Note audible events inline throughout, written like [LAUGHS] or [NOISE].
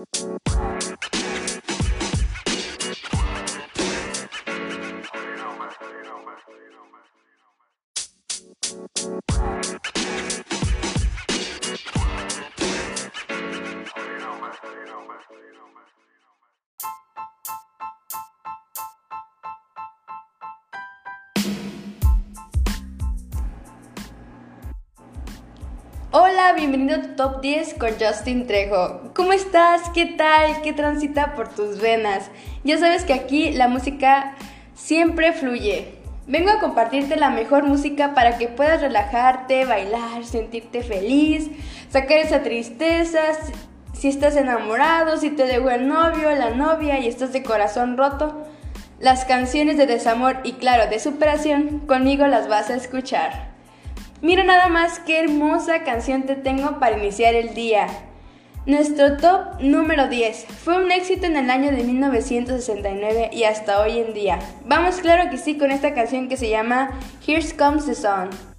Música Hola, bienvenido a tu Top 10 con Justin Trejo. ¿Cómo estás? ¿Qué tal? ¿Qué transita por tus venas? Ya sabes que aquí la música siempre fluye. Vengo a compartirte la mejor música para que puedas relajarte, bailar, sentirte feliz, sacar esa tristeza. Si estás enamorado, si te dejó el novio, la novia y estás de corazón roto, las canciones de desamor y claro, de superación, conmigo las vas a escuchar. Mira nada más qué hermosa canción te tengo para iniciar el día. Nuestro top número 10 fue un éxito en el año de 1969 y hasta hoy en día. Vamos claro que sí con esta canción que se llama Here Comes the Sun.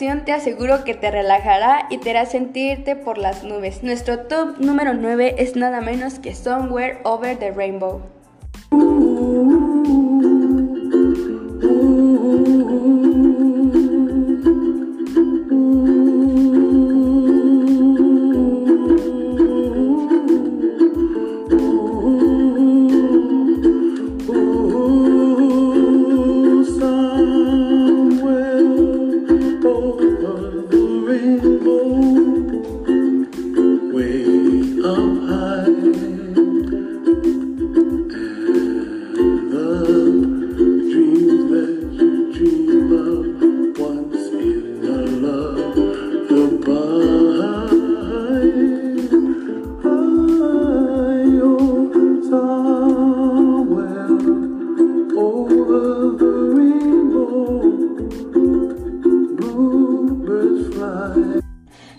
Te aseguro que te relajará y te hará sentirte por las nubes. Nuestro top número 9 es nada menos que Somewhere Over the Rainbow.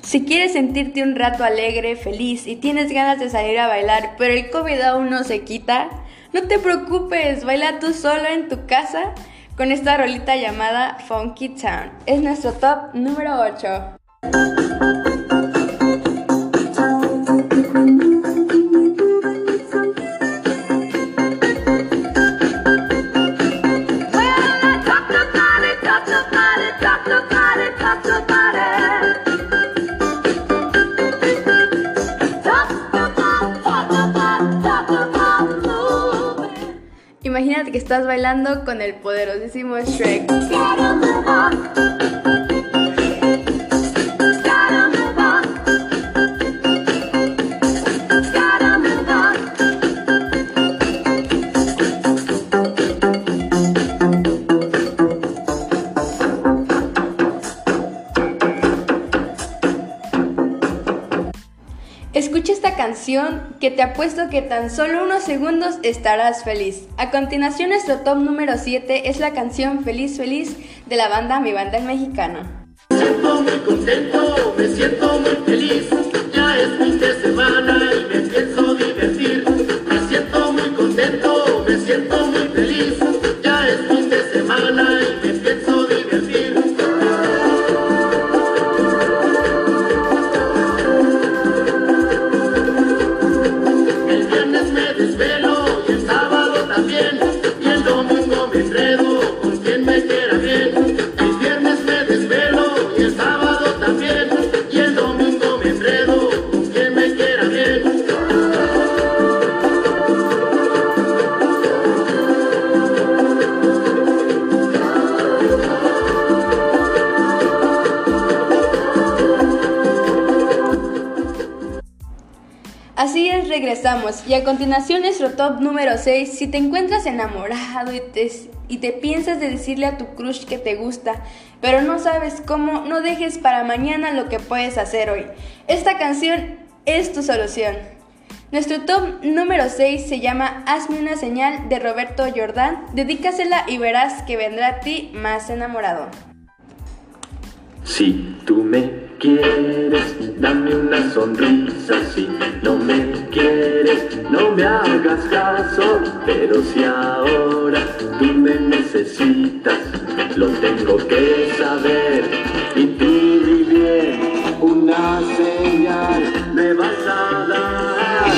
Si quieres sentirte un rato alegre, feliz y tienes ganas de salir a bailar, pero el COVID aún no se quita, no te preocupes, baila tú solo en tu casa con esta rolita llamada Funky Town. Es nuestro top número 8. Estás bailando con el poderosísimo Shrek. Que te apuesto que tan solo unos segundos estarás feliz. A continuación nuestro top número 7 es la canción Feliz Feliz de la banda Mi Banda el Mexicano. Me siento muy contento, me siento muy feliz, ya es fin regresamos y a continuación nuestro top número 6. Si te encuentras enamorado y te, y te piensas de decirle a tu crush que te gusta, pero no sabes cómo, no dejes para mañana lo que puedes hacer hoy. Esta canción es tu solución. Nuestro top número 6 se llama Hazme una señal de Roberto Jordán. Dedícasela y verás que vendrá a ti más enamorado. Si tú me quieres, dame una sonrisa. Si no me quieres, no me hagas caso. Pero si ahora tú me necesitas, lo tengo que saber. Y tú bien, una señal me vas a dar.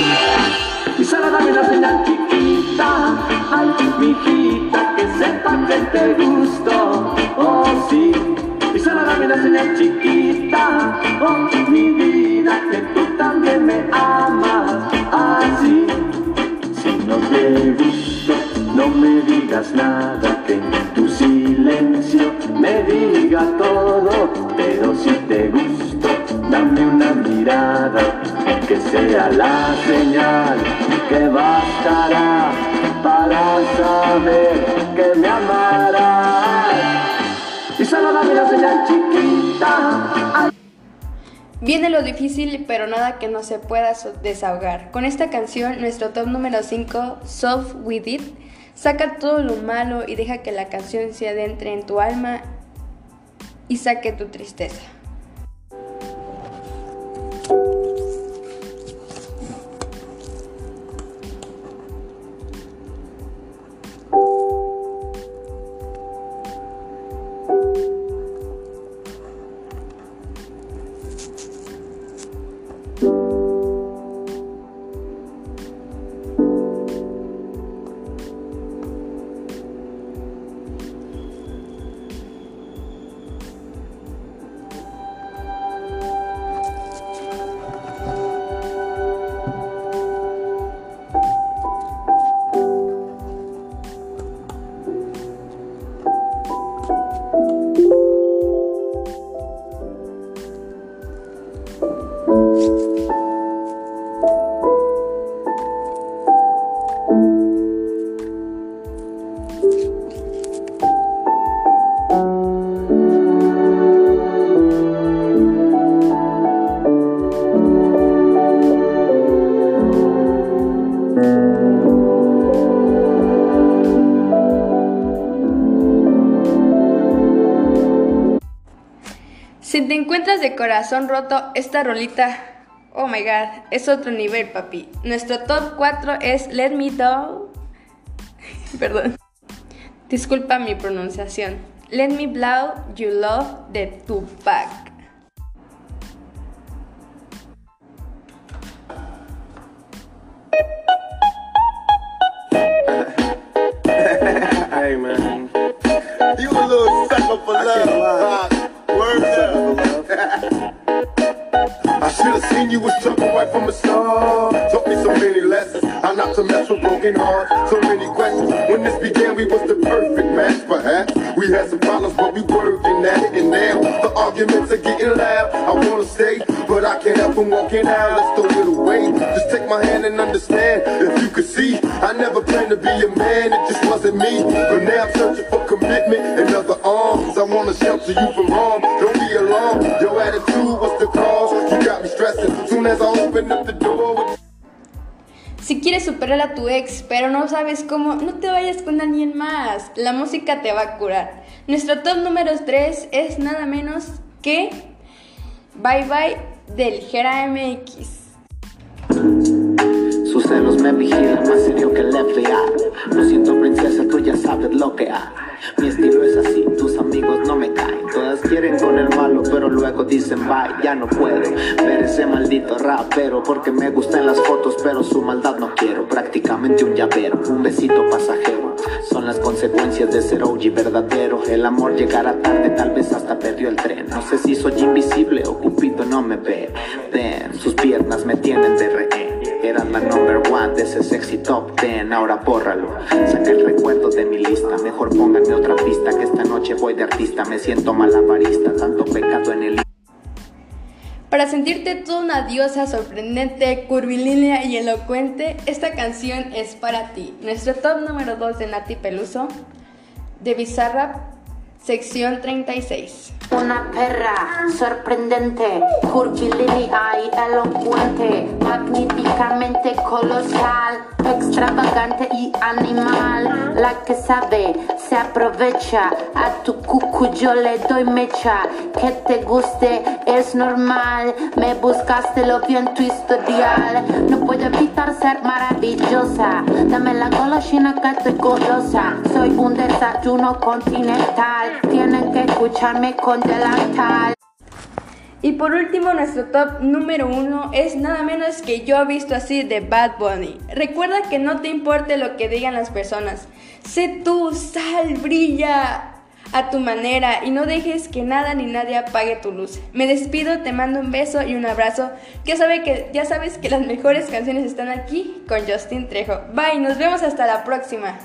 Y solo dame una señal chiquita, ay, mijita, que sepa que te gusto. Oh, sí. Y solo dame una señal chiquita, mi vida, que tú también me amas. Así, si no te gusto, no me digas nada, que tu silencio me diga todo. Pero si te gusto, dame una mirada, que sea la señal que bastará para saber que me amarás. Y solo dame la señal chiquita. Viene lo difícil, pero nada que no se pueda desahogar. Con esta canción, nuestro top número 5, Soft With It, saca todo lo malo y deja que la canción se adentre en tu alma y saque tu tristeza. Corazón roto, esta rolita, oh my god, es otro nivel, papi. Nuestro top 4 es Let Me Know. [LAUGHS] Perdón. Disculpa mi pronunciación. Let Me Blow You Love de Tupac. Hey man? I should have seen you was trouble right from the start. Taught me so many lessons. How not to mess with broken hearts. So many questions. When this began, we was the perfect match, perhaps. We had some problems, but we working at it. And now the arguments are getting loud. I wanna stay, but I can't help from walking out. Let's throw it away. Just take my hand and understand. If you could see, I never planned to be a man. It just wasn't me. But now I'm searching for commitment and other arms. I wanna shelter you from harm. Don't be alarmed. Your attitude was the cause. You got me stressing. Soon as I open up the door. Si quieres superar a tu ex, pero no sabes cómo, no te vayas con alguien más. La música te va a curar. Nuestro top número 3 es nada menos que Bye Bye del Gera MX. Sus celos me vigilan más serio que el FBI Lo siento princesa, tú ya sabes lo que hay Mi estilo es así, tus amigos no me caen. Todas quieren con el malo, pero luego dicen bye Ya no puedo ver ese maldito rapero Porque me gustan las fotos, pero su maldad no quiero Prácticamente un llavero, un besito pasajero. Son las consecuencias de ser OG verdadero. El amor llegará tarde, tal vez hasta perdió el tren. No sé si soy invisible o Cupido no me ve. Ven, sus piernas me tienen de rehén Eras la number one de ese sexy top ten, ahora bórralo. Saca el recuerdo de mi lista, mejor pónganme otra pista que esta noche voy de artista. Me siento malabarista, tanto pecado en el Para sentirte toda una diosa sorprendente, curvilínea y elocuente, esta canción es para ti. Nuestro top número 2 de Nati Peluso, de Bizarrap, sección 36. Una perra sorprendente, curvilínea y elocuente, magníficamente colosal, extravagante y animal. La que sabe se aprovecha, a tu cucu yo le doy mecha. Que te guste es normal, me buscaste lo vi en tu historial. No puedo evitar ser maravillosa, dame la golosina que estoy golosa. Soy un desayuno continental, tienen que escucharme con delantal. Y por último, nuestro top número uno es nada menos que yo he visto así de Bad Bunny. Recuerda que no te importe lo que digan las personas. Sé tú, sal, brilla a tu manera y no dejes que nada ni nadie apague tu luz. Me despido, te mando un beso y un abrazo. Ya, sabe que, ya sabes que las mejores canciones están aquí con Justin Trejo. Bye, nos vemos hasta la próxima.